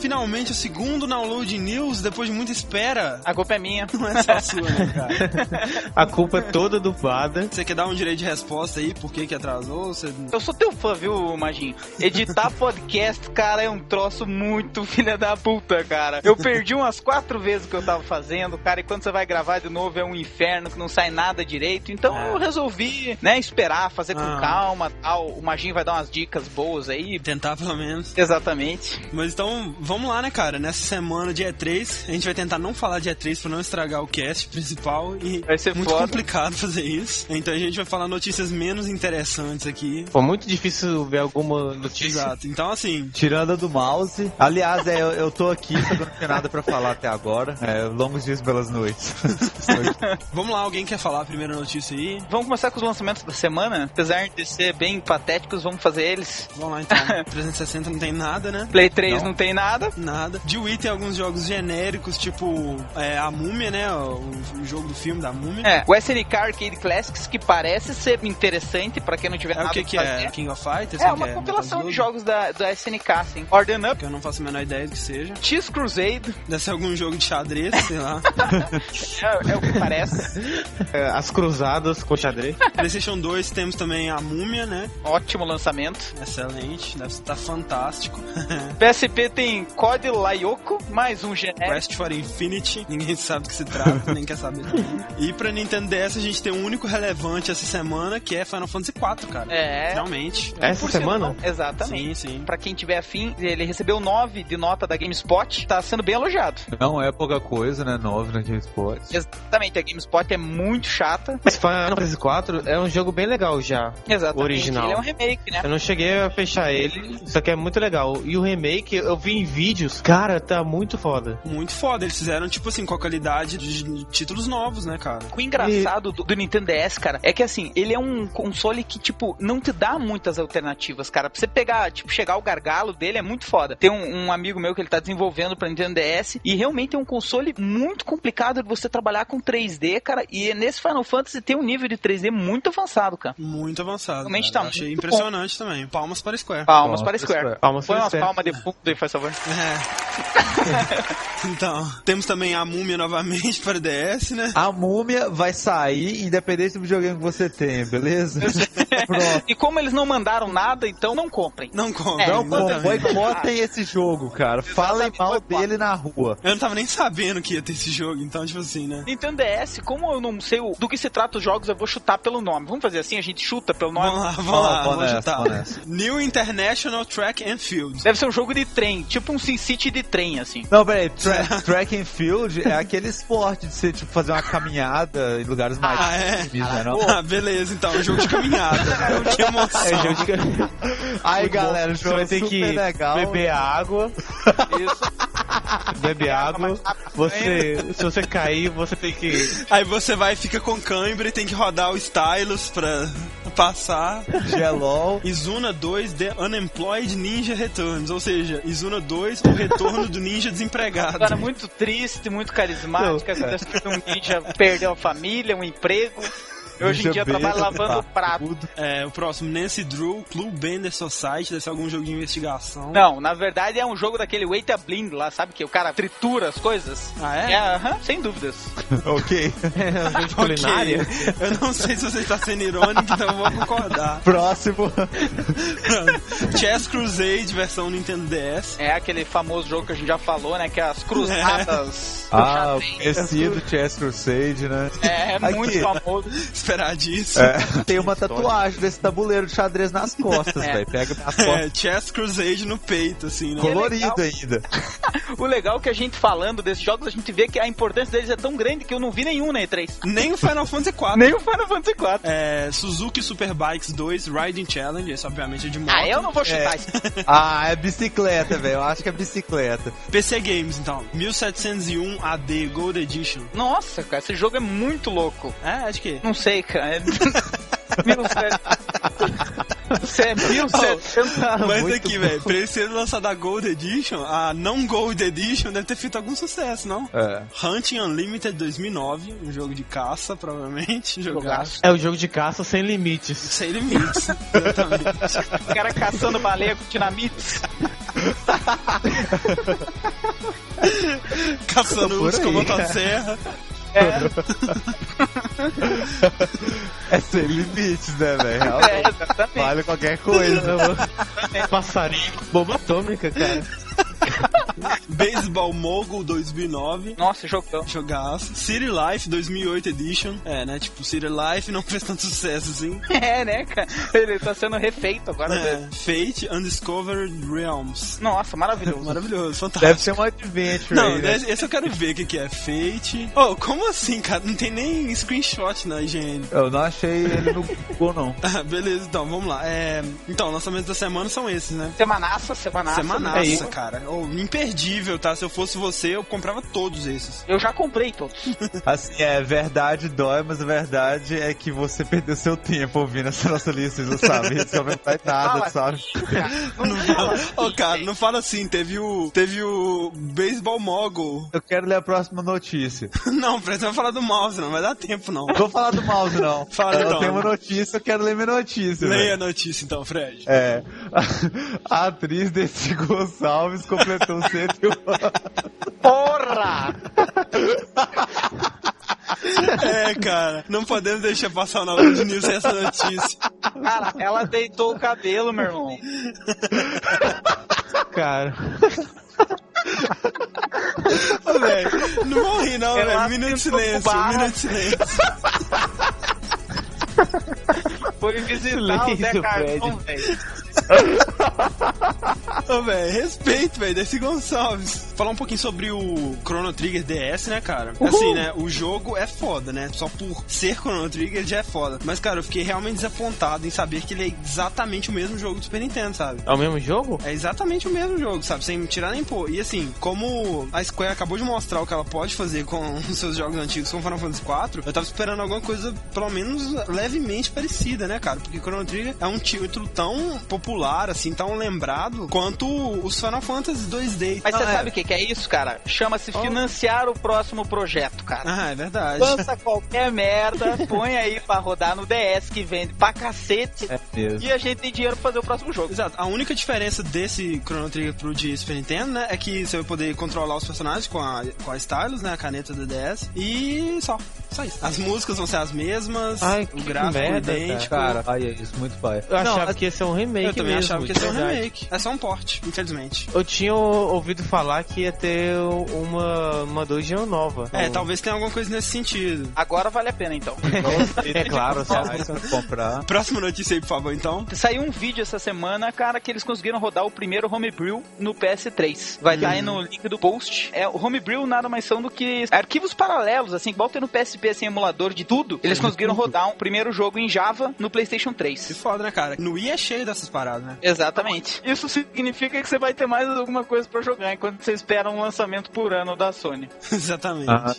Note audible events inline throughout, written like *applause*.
Finalmente o segundo Download News, depois de muita espera. A culpa é minha. Não é só sua, né, cara? *laughs* A culpa é toda do Vada. Você quer dar um direito de resposta aí? Por que que atrasou? Você... Eu sou teu fã, viu, Maginho? Editar *laughs* podcast, cara, é um troço muito *laughs* filha da puta, cara. Eu perdi umas quatro vezes o que eu tava fazendo, cara, e quando você vai gravar de novo é um inferno que não sai nada direito. Então eu resolvi, né, esperar, fazer com Ah. calma tal. O Maginho vai dar umas dicas boas aí. Tentar pelo menos. Exatamente. Mas então, vamos lá, né, cara? Nessa semana de E3, a gente vai tentar não falar de E3 pra não estragar o cast principal e Vai ser muito foda. complicado fazer isso. Então a gente vai falar notícias menos interessantes aqui. Foi muito difícil ver alguma notícia. Exato. Então, assim, Tirando a do mouse. Aliás, é, eu, eu tô aqui, só que eu não tenho nada pra falar até agora. É, longos dias belas noites. *laughs* vamos lá, alguém quer falar a primeira notícia aí? Vamos começar com os lançamentos da semana. Apesar de ser bem patéticos, vamos fazer eles. Vamos lá, então. *laughs* 360 não tem nada, né? Play 3 não, tem nada. Nada. De Wii tem alguns jogos genéricos, tipo é, a Múmia, né? O, o jogo do filme da Múmia. É, o SNK Arcade Classics, que parece ser interessante pra quem não tiver É, nada o que que fazer. é? King of Fighters? É uma que compilação de jogos da, da SNK, assim. Orden Up, Que eu não faço a menor ideia do que seja. X Crusade, Deve ser algum jogo de xadrez, sei lá. *laughs* é, é o que parece. É, As cruzadas com xadrez. *laughs* PlayStation 2 temos também a Múmia, né? Ótimo lançamento. Excelente, deve estar fantástico. *laughs* PSP tem COD Lyoko, mais um genérico. Quest for Infinity, ninguém sabe do que se trata, nem quer saber. *laughs* E pra Nintendo DS a gente tem um único relevante essa semana, que é Final Fantasy IV, cara. É. Realmente. Essa Por semana? sinal, Exatamente. Sim, sim. Pra quem tiver afim, ele recebeu 9 de nota da GameSpot, tá sendo bem elogiado. Não é pouca coisa, né? 9 na GameSpot. Exatamente, a GameSpot é muito chata. Mas Final Fantasy IV é um jogo bem legal já. Exatamente. Original. Ele é um remake, né? Eu não cheguei a fechar ele, só que é muito legal. E o remake, eu vi em vídeos, cara, tá muito foda. Muito foda. Eles fizeram, tipo assim, com a qualidade de títulos novos, né, cara? O engraçado do, do Nintendo DS, cara, é que assim, ele é um console que, tipo, não te dá muitas alternativas, cara. Pra você pegar, tipo, chegar ao gargalo dele é muito foda. Tem um, um amigo meu que ele tá desenvolvendo pra Nintendo DS e realmente é um console muito complicado de você trabalhar com 3D, cara. E nesse Final Fantasy tem um nível de 3D muito avançado, cara. Muito avançado. Realmente cara. tá Eu Achei muito impressionante também. Palmas para Square. Palmas Palmas para Square. Square. Palmas Põe Square. palmas de fundo aí, faz favor. É. *laughs* então, temos também a Múmia novamente para DS, né? A múmia vai sair, independente do videogame que você tem, beleza? *laughs* E como eles não mandaram nada, então não comprem. Não compra. É, Não, exatamente. com, boicotem esse jogo, cara. Falem mal boicotem. dele na rua. Eu não tava nem sabendo que ia ter esse jogo, então, tipo assim, né? Nintendo DS, como eu não sei o- do que se trata os jogos, eu vou chutar pelo nome. Vamos fazer assim, a gente chuta pelo nome. Vamos lá, vamos Vamos, lá, vamos vamos nessa, chutar. nessa. New International Track and Field. Deve ser um jogo de trem, tipo um SimCity de trem, assim. Não, peraí, tra *laughs* track and field é aquele esporte de você tipo, fazer uma caminhada em lugares mais Ah, é? né, não? Ah, beleza, então, um jogo de caminhada. que emoção. É jogo de... *laughs* Aí, Muito galera, você jogo vai ter que legal. beber água, Isso. beber água. Você, se você cair, você tem que Aí você vai e fica com cãibra e tem que rodar o stylus pra passar. Gelol. Izuna 2 The Unemployed Ninja Returns, ou seja, Izuna 2 o retorno do ninja desempregado. Cara, muito triste, muito carismática. Não, Acontece que um ninja perdeu a família, um emprego. Hoje em dia trabalha lavando tá, *laughs* prato. É, o próximo, Nancy Drew, Clue Bender Society, deve ser algum jogo de investigação. Não, na verdade é um jogo daquele Wait a Blind lá, sabe? Que o cara tritura as coisas. Ah, é? É, aham, sem dúvidas. *laughs* ok. é *laughs* um Ok. culinária. Eu não sei se você está sendo irônico, então eu vou concordar. Próximo. Chess Crusade, versão Nintendo DS. É aquele famoso jogo que a gente já falou, né? Que é as cruzadas do Ah, o conhecido Chess Crusade, né? É, é muito famoso. Esperar disso. É, *laughs* tem uma tatuagem desse tabuleiro de xadrez nas costas, *laughs* É. velho. Pega as costas É, Chess Crusade no peito, assim, né? colorido ainda. *laughs* O legal é que a gente falando desses jogos, a gente vê que a importância deles é tão grande que eu não vi nenhum na E3. Nem o Final Fantasy IV. Nem o Final Fantasy IV. É, Suzuki Superbikes 2 Riding Challenge, esse obviamente é de moto. Ah, eu não vou chutar É. isso. Ah, é bicicleta, velho. Eu acho que é bicicleta. PC Games, então. 1701 AD Gold Edition. Nossa, cara, esse jogo é muito louco. É, acho que. Não sei, cara. *laughs* É... 1700. Você é 1700. Mas muito aqui, velho, pra ele ser lançado a Gold Edition, a não Gold Edition deve ter feito algum sucesso, não? É. Hunting Unlimited 2009, um jogo de caça, provavelmente. *laughs* Jogaço. É o jogo de caça sem limites. Sem limites. Exatamente. O cara caçando baleia com dinamites. Caçando Por urso com motosserra. *laughs* É sem limites, né, velho? É, Realmente, exatamente. Vale qualquer coisa. Passarinho, bomba atômica, cara. *laughs* *laughs* Baseball Mogul 2009. Nossa, jogão. Jogaço. City Life 2008 Edition. É, né? Tipo, City Life não *laughs* fez tanto sucesso assim. É, né, cara? Ele tá sendo refeito agora. É, Fate Undiscovered Realms. Nossa, maravilhoso. *laughs* Maravilhoso, fantástico. Deve ser um adventure Não, aí, né? esse esse eu quero ver o que, que é. Fate. Oh, como assim, cara? Não tem nem screenshot na IGN. Eu não achei ele no Google, não. Ah, beleza, então, vamos lá. É, então, lançamentos da semana são esses, né? Semanaça, semanaça. Semanaça, É cara. Oh, imperdível, tá? Se eu fosse você, eu comprava todos esses. Eu já comprei todos. *laughs* Assim, é verdade dói, mas a verdade é que você perdeu seu tempo ouvindo essa nossa lista, você não sabe? Isso não vai nada, Fala. sabe? Não fala. Ô, cara, não fala assim. Teve o. Teve o. Baseball Mogul. Eu quero ler a próxima notícia. *laughs* Não, precisa falar do mouse, não vai dar tempo, não. Não vou falar do mouse, não. *laughs* Fala, eu então. tenho uma notícia, eu quero ler minha notícia. Leia a notícia então, Fred. É. A atriz Desi Gonçalves completou 101 anos. *laughs* Porra! É, cara, não podemos deixar passar o nome de News sem essa notícia. Cara, ela deitou o cabelo, meu irmão. Cara. Ô, velho, não vão rir, não, velho. Um minuto de silêncio, um minuto de silêncio. Foi visitar o Silêncio, Zé Carvão, velho. *laughs* Ô, velho, respeito, velho, Desi Gonçalves. Falar um pouquinho sobre o Chrono Trigger DS, né, cara? Assim, né, o jogo é foda, né? Só por ser Chrono Trigger já é foda. Mas, cara, eu fiquei realmente desapontado em saber que ele é exatamente o mesmo jogo do Super Nintendo, sabe? É o mesmo jogo? É exatamente o mesmo jogo, sabe? Sem tirar nem pôr. E assim, como a Square acabou de mostrar o que ela pode fazer com *laughs* os seus jogos antigos com Final Fantasy IV, eu tava esperando alguma coisa, pelo menos, levemente parecida, né, cara? Porque Chrono Trigger é um título tão popular, assim, tão lembrado, quanto os Final Fantasy 2D. Mas você Ah, é. sabe o que, que é isso, cara? Chama-se financiar o próximo projeto, cara. Ah, é verdade. Lança qualquer merda, põe aí pra rodar no DS que vende pra cacete É mesmo. e a gente tem dinheiro pra fazer o próximo jogo. Exato. A única diferença desse Chrono Trigger pro de Super Nintendo, né, é que você vai poder controlar os personagens com a, com a Stylus, né, a caneta do DS, e só. Só isso. As músicas vão ser as mesmas, Ai, o que gráfico merda, idêntico. Cara, ai, é isso, muito pai. Eu Não, achava a- que ia ser um remake Eu também mesmo, achava que ia ser um verdade. remake. É só um porte, infelizmente. Eu tinha ouvido falar que ia ter uma, uma dungeon nova. É, Um- talvez tenha alguma coisa nesse sentido. Agora vale a pena então. *laughs* É claro, só comprar. Próxima notícia aí, por favor, então. Saiu um vídeo essa semana, cara, que eles conseguiram rodar o primeiro homebrew no PS3. Vai estar aí no link do post. É, o homebrew nada mais são do que arquivos paralelos, assim, igual tem no PSP, assim, emulador de tudo. Eles conseguiram rodar um primeiro jogo em Java no PlayStation Que 3. foda, né, cara? No Wii é cheio dessas paradas, né? Exatamente. Isso significa que você vai ter mais alguma coisa pra jogar enquanto você espera um lançamento por ano da Sony. *laughs* Exatamente. Ah,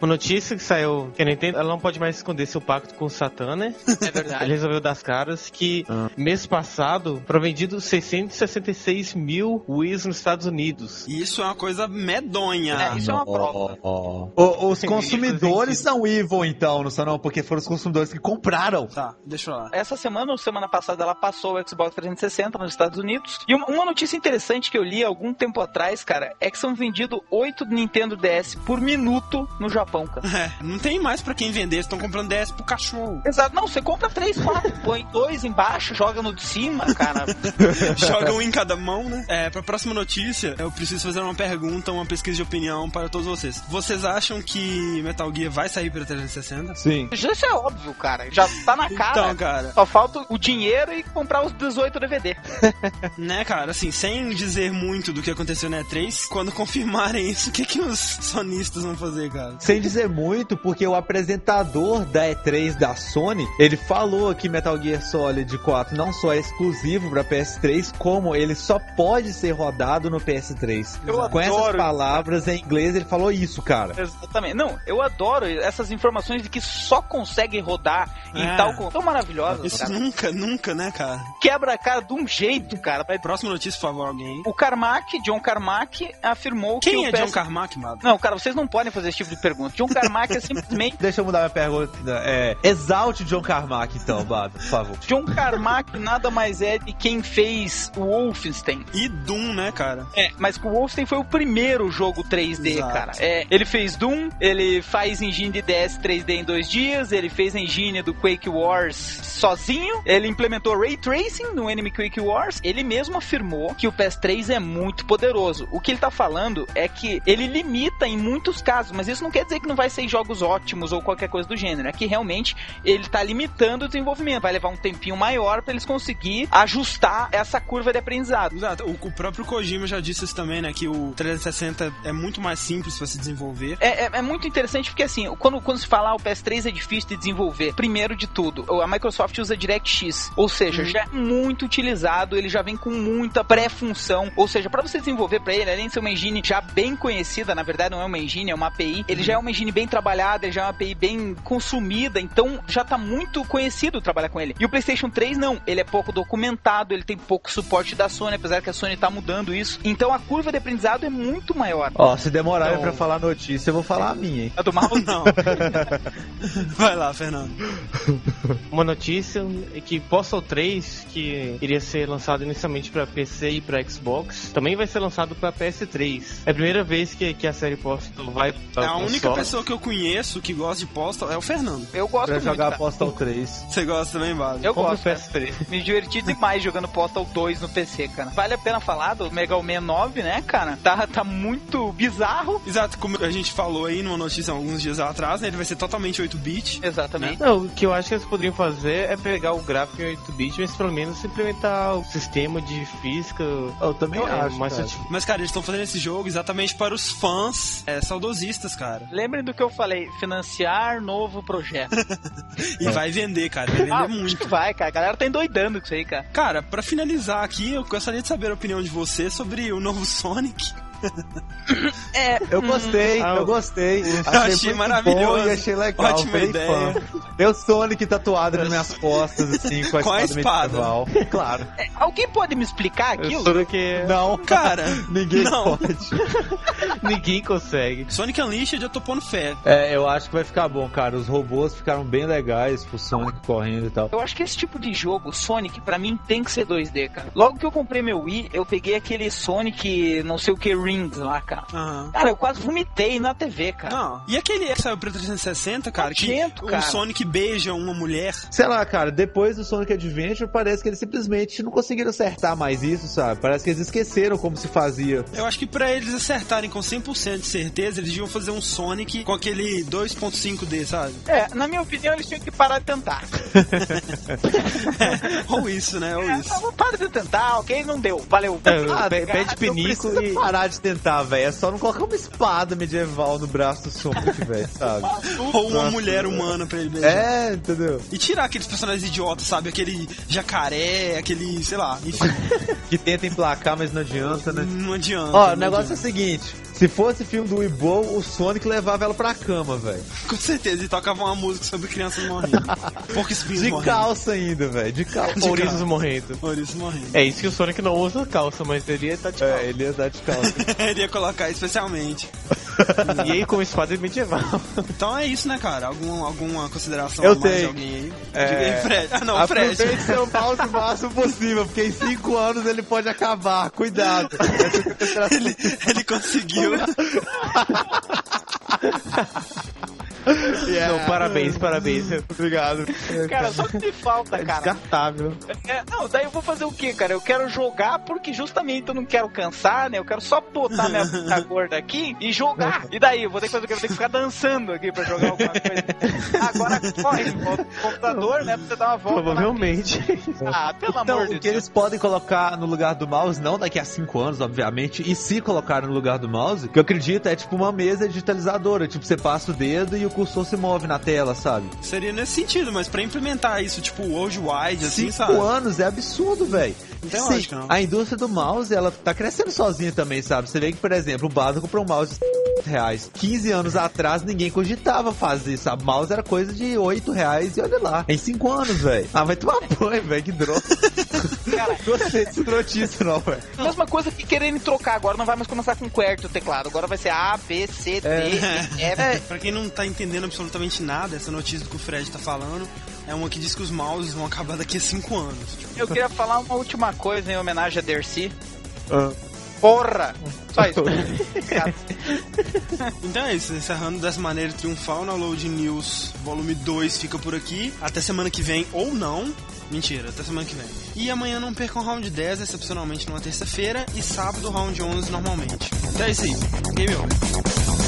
Uma notícia que saiu que a Nintendo ela não pode mais esconder seu pacto com o Satã, né? É verdade. Ele resolveu dar as caras que mês passado foram vendidos 666 mil Wii's nos Estados Unidos. Isso é uma coisa medonha. É, isso é uma prova. ó, ó. O- Os consumidores. São evil, então, não são não? Porque foram os consumidores que compraram. Tá, deixa eu lá. Essa semana, ou semana passada, ela passou o Xbox 360 nos Estados Unidos. E uma, notícia interessante que eu li algum tempo atrás, cara, é que são vendidos 8 Nintendo DS por minuto no Japão, cara. É, não tem mais pra quem vender, estão comprando 10 pro cachorro. Exato. Não, você compra 3, 4, *laughs* põe dois embaixo, joga no de cima, cara. *laughs* Joga um em cada mão, né? É, pra próxima notícia, eu preciso fazer uma pergunta, uma pesquisa de opinião para todos vocês. Vocês acham que Metal Gear vai sair pra 360? Sim. Isso é óbvio, cara. Já tá na cara. Então, cara, Só falta o dinheiro e comprar os 18 DVD. *laughs* né, cara, assim, sem dizer muito do que aconteceu na E3, quando confirmarem isso, o que que os sonistas vão fazer, cara? Sem dizer muito, porque o apresentador da E3 da Sony, ele falou que Metal Gear Solid 4 não só é exclusivo para PS3, como ele só pode ser rodado no PS3. Eu Com essas adoro palavras em inglês, ele falou isso, cara. Exatamente. Não, eu adoro essas informações de que só consegue rodar em É. tal. con- Tão maravilhosas, Isso cara. nunca, nunca, né, cara? Quebra a cara de um jeito, cara. Próxima notícia, por favor, alguém. O Carmack, John Carmack, afirmou que Quem o é PS... John Carmack, mano? Não, cara, vocês não podem fazer esse tipo de pergunta. John Carmack é simplesmente. *laughs* Deixa eu mudar minha pergunta. É, exalte John Carmack, então, Bado, por favor. John Carmack nada mais é de quem fez o Wolfenstein. E Doom, né, cara? É, mas o Wolfenstein foi o primeiro jogo 3D, Exato. cara. É, ele fez Doom, ele faz engine de DS 3D em dois dias, ele fez a engine do Quake Wars sozinho, ele implementou Ray Tracing no Enemy Quake Wars, ele mesmo afirmou que o PS3 é muito poderoso. O que ele tá falando é que ele limita em muitos casos, mas isso não quer dizer que não vai ser jogos ótimos ou qualquer coisa do gênero, é que realmente ele tá limitando o desenvolvimento, vai levar um tempinho maior para eles conseguir ajustar essa curva de aprendizado. Exato. O, o próprio Kojima já disse isso também, né? Que o 360 é muito mais simples pra se desenvolver. É, é- é muito interessante porque, assim, quando, quando se fala ah, o PS3 é difícil de desenvolver, primeiro de tudo, a Microsoft usa DirectX, ou seja, já é muito utilizado, ele já vem com muita pré-função, ou seja, para você desenvolver para ele, além de ser uma engine já bem conhecida, na verdade não é uma engine, é uma API, ele já é uma engine bem trabalhada, ele já é uma API bem consumida, então já tá muito conhecido trabalhar com ele. E o PlayStation 3 não, ele é pouco documentado, ele tem pouco suporte da Sony, apesar que a Sony tá mudando isso. Então a curva de aprendizado é muito maior. Ó, se demorarem Então- pra falar notícia, eu vou falar a minha, hein? A do mouse Não. *laughs* *laughs* Vai lá, Fernando. Uma notícia é que Postal 3, que iria ser lançado inicialmente para PC e para Xbox, também vai ser lançado para PS3. É a primeira vez que, que a série Postal vai para É a única pessoa que eu conheço que gosta de Postal é o Fernando. Eu gosto Pra muito. jogar cara. Postal 3. Você gosta também, Bado? Eu Compre gosto. o cara. PS3. Me diverti demais jogando Postal 2 no PC, cara. Vale a pena falar do Mega Man 9, né, cara? Tá, tá muito bizarro. Exato, como a gente falou aí numa notícia alguns dias atrás, né? Ele vai ser totalmente 8-bit. Exatamente. Não, o que eu acho que eles poderiam fazer é pegar o gráfico em 8-bit, mas pelo menos implementar o sistema de física. Eu também é, acho, mais cara. Mas, cara, eles estão fazendo esse jogo exatamente para os fãs é, saudosistas, cara. *laughs* Lembrem do que eu falei, financiar novo projeto. *laughs* E vai vender, cara. Vai vender ah, acho muito. que vai, cara. A galera tá endoidando com isso aí, cara. Cara, pra finalizar aqui, eu gostaria de saber a opinião de você sobre o novo *laughs* Sonic. *laughs* É, Eu gostei, Ah, eu gostei. achei muito maravilhoso. bom e achei legal. Ótima ideia. fã. O Sonic tatuado nas minhas costas, assim, com a Com a espada, espada. medieval. Claro. é, alguém pode me explicar aquilo? Que Não, Cara, *laughs* ninguém não. pode. *laughs* ninguém consegue. Sonic Unleashed eu tô pondo fé. É, eu acho que vai ficar bom, cara. Os robôs ficaram bem legais pro Sonic correndo e tal. Eu acho que esse tipo de jogo, Sonic, pra mim tem que ser 2D, cara. Logo que eu comprei meu Wii, eu peguei aquele Sonic, não sei o que, Rings lá, cara. Aham. Cara, eu quase vomitei na TV, cara. Não. E aquele que saiu pra 360, cara, Nojento, que cara. o Sonic beija uma mulher. Sei lá, cara, depois do Sonic Adventure, parece que eles simplesmente não conseguiram acertar mais isso, sabe? Parece que eles esqueceram como se fazia. Eu acho que pra eles acertarem com 100% de certeza, eles deviam fazer um Sonic com aquele 2.5D, sabe? É, na minha opinião, eles tinham que parar de tentar. *laughs* Ou isso, né? Ou É, isso. não, para de tentar, ok? Não deu. Valeu. É, Ah, pede pinico e. parar de tentar, velho. É só não colocar uma espada medieval no braço do Sonic, *laughs* velho, sabe? Ou uma mulher humana pra ele beijar. É, entendeu? E tirar aqueles personagens idiotas, sabe? Aquele jacaré, aquele, sei lá, enfim, *laughs* Que tenta emplacar, mas não adianta, né? não adianta. Ó, não o negócio é o adianta. seguinte: se fosse filme do Weeble, o Sonic levava ela pra cama, velho. Com certeza, e tocava uma música sobre crianças morrendo. *laughs* Poucos espinhos De morrendo. calça ainda, velho. De calça. Ouriços morrendo. Maurício morrendo. É isso que o Sonic não usa calça, mas ele ia estar de calça. É, ele ia dar de calça. Ele ia colocar especialmente. *laughs* *laughs* E aí com espada medieval. Então é isso, né, cara? Algum, alguma consideração Eu mais de tenho. alguém aí? É. Diga aí, Fred. Ah, não, Fred. Aproveite seu mouse o máximo possível, porque em 5 anos ele pode acabar. Cuidado. Ele, ele conseguiu. *laughs* Yeah. Não, parabéns, parabéns. Obrigado. Cara, só que me falta, É cara. descartável. É, não, daí eu vou fazer o quê, cara? Eu quero jogar porque justamente eu não quero cansar, né? Eu quero só botar minha *laughs* puta gorda aqui e jogar. E daí? Eu vou ter que fazer o quê? Eu vou ter que ficar dançando aqui pra jogar alguma coisa. Agora corre, volta pro computador, né? Pra você dar uma volta. Provavelmente. Ah, pelo Então, amor de o que Deus. eles podem colocar no lugar do mouse, não daqui a 5 anos, obviamente, e se colocar no lugar do mouse, que eu acredito é tipo uma mesa digitalizadora. Tipo, você passa o dedo e o cursor se move na tela, sabe? Seria nesse sentido, mas pra implementar isso, tipo, worldwide, assim, 5 sabe? anos é absurdo, velho. Não tem Sim, lógica, não. A indústria do mouse, ela tá crescendo sozinha também, sabe? Você vê que, por exemplo, o Bado comprou um mouse reais. 15 anos atrás ninguém cogitava fazer isso. A mouse era coisa de 8 reais e olha lá. Em 5 anos, velho. Ah, vai tomar banho, velho. Que droga. *laughs* Cara, Gostei dessa notícia, não, velho. mesma coisa que querendo trocar agora, não vai mais começar com QWERTY o teclado. Agora vai ser A, B, C, D, E, F. É, pra quem não tá entendendo absolutamente nada, essa notícia que o Fred tá falando é uma que diz que os mouses vão acabar daqui a 5 anos. Tipo, Eu queria falar uma última coisa em homenagem a Dercy. Ah. Porra! Só isso. *laughs* Então é isso, encerrando dessa maneira triunfal na Load News volume 2 fica por aqui. Até semana que vem, ou não. Mentira, até semana que vem. E amanhã não percam o round 10, excepcionalmente numa terça-feira, e sábado round 11 normalmente. Então é isso aí. Game over.